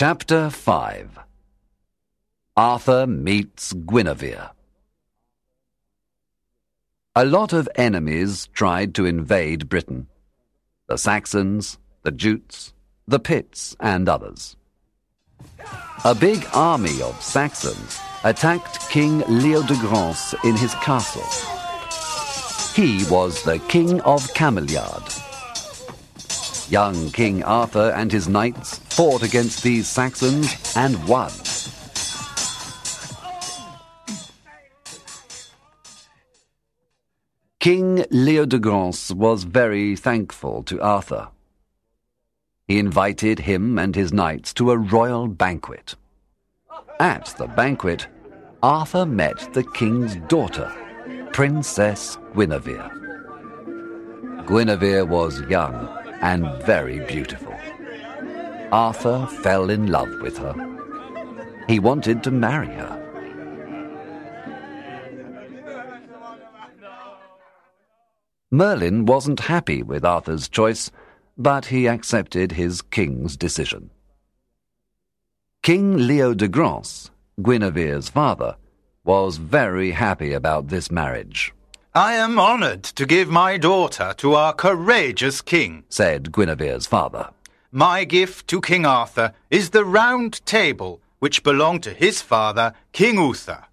Chapter 5 Arthur meets Guinevere. A lot of enemies tried to invade Britain the Saxons, the Jutes, the Picts, and others. A big army of Saxons attacked King Leodegrance in his castle. He was the King of Cameliard. Young King Arthur and his knights fought against these Saxons and won. King Leodegrance was very thankful to Arthur. He invited him and his knights to a royal banquet. At the banquet, Arthur met the king's daughter, Princess Guinevere. Guinevere was young and very beautiful. Arthur fell in love with her. He wanted to marry her. Merlin wasn't happy with Arthur's choice, but he accepted his king's decision. King Leodegrance, Guinevere's father, was very happy about this marriage. I am honoured to give my daughter to our courageous king, said Guinevere's father. My gift to King Arthur is the round table which belonged to his father, King Uther.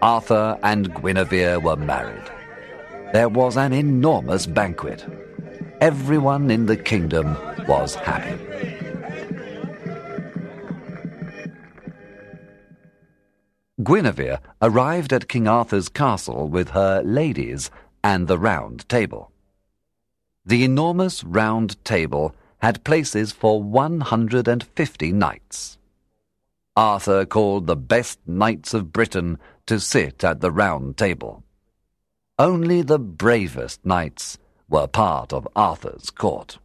Arthur and Guinevere were married there was an enormous banquet. Everyone in the kingdom was happy. Guinevere arrived at King Arthur's castle with her ladies and the round table. The enormous round table had places for 150 knights. Arthur called the best knights of Britain to sit at the round table. Only the bravest knights were part of Arthur's court.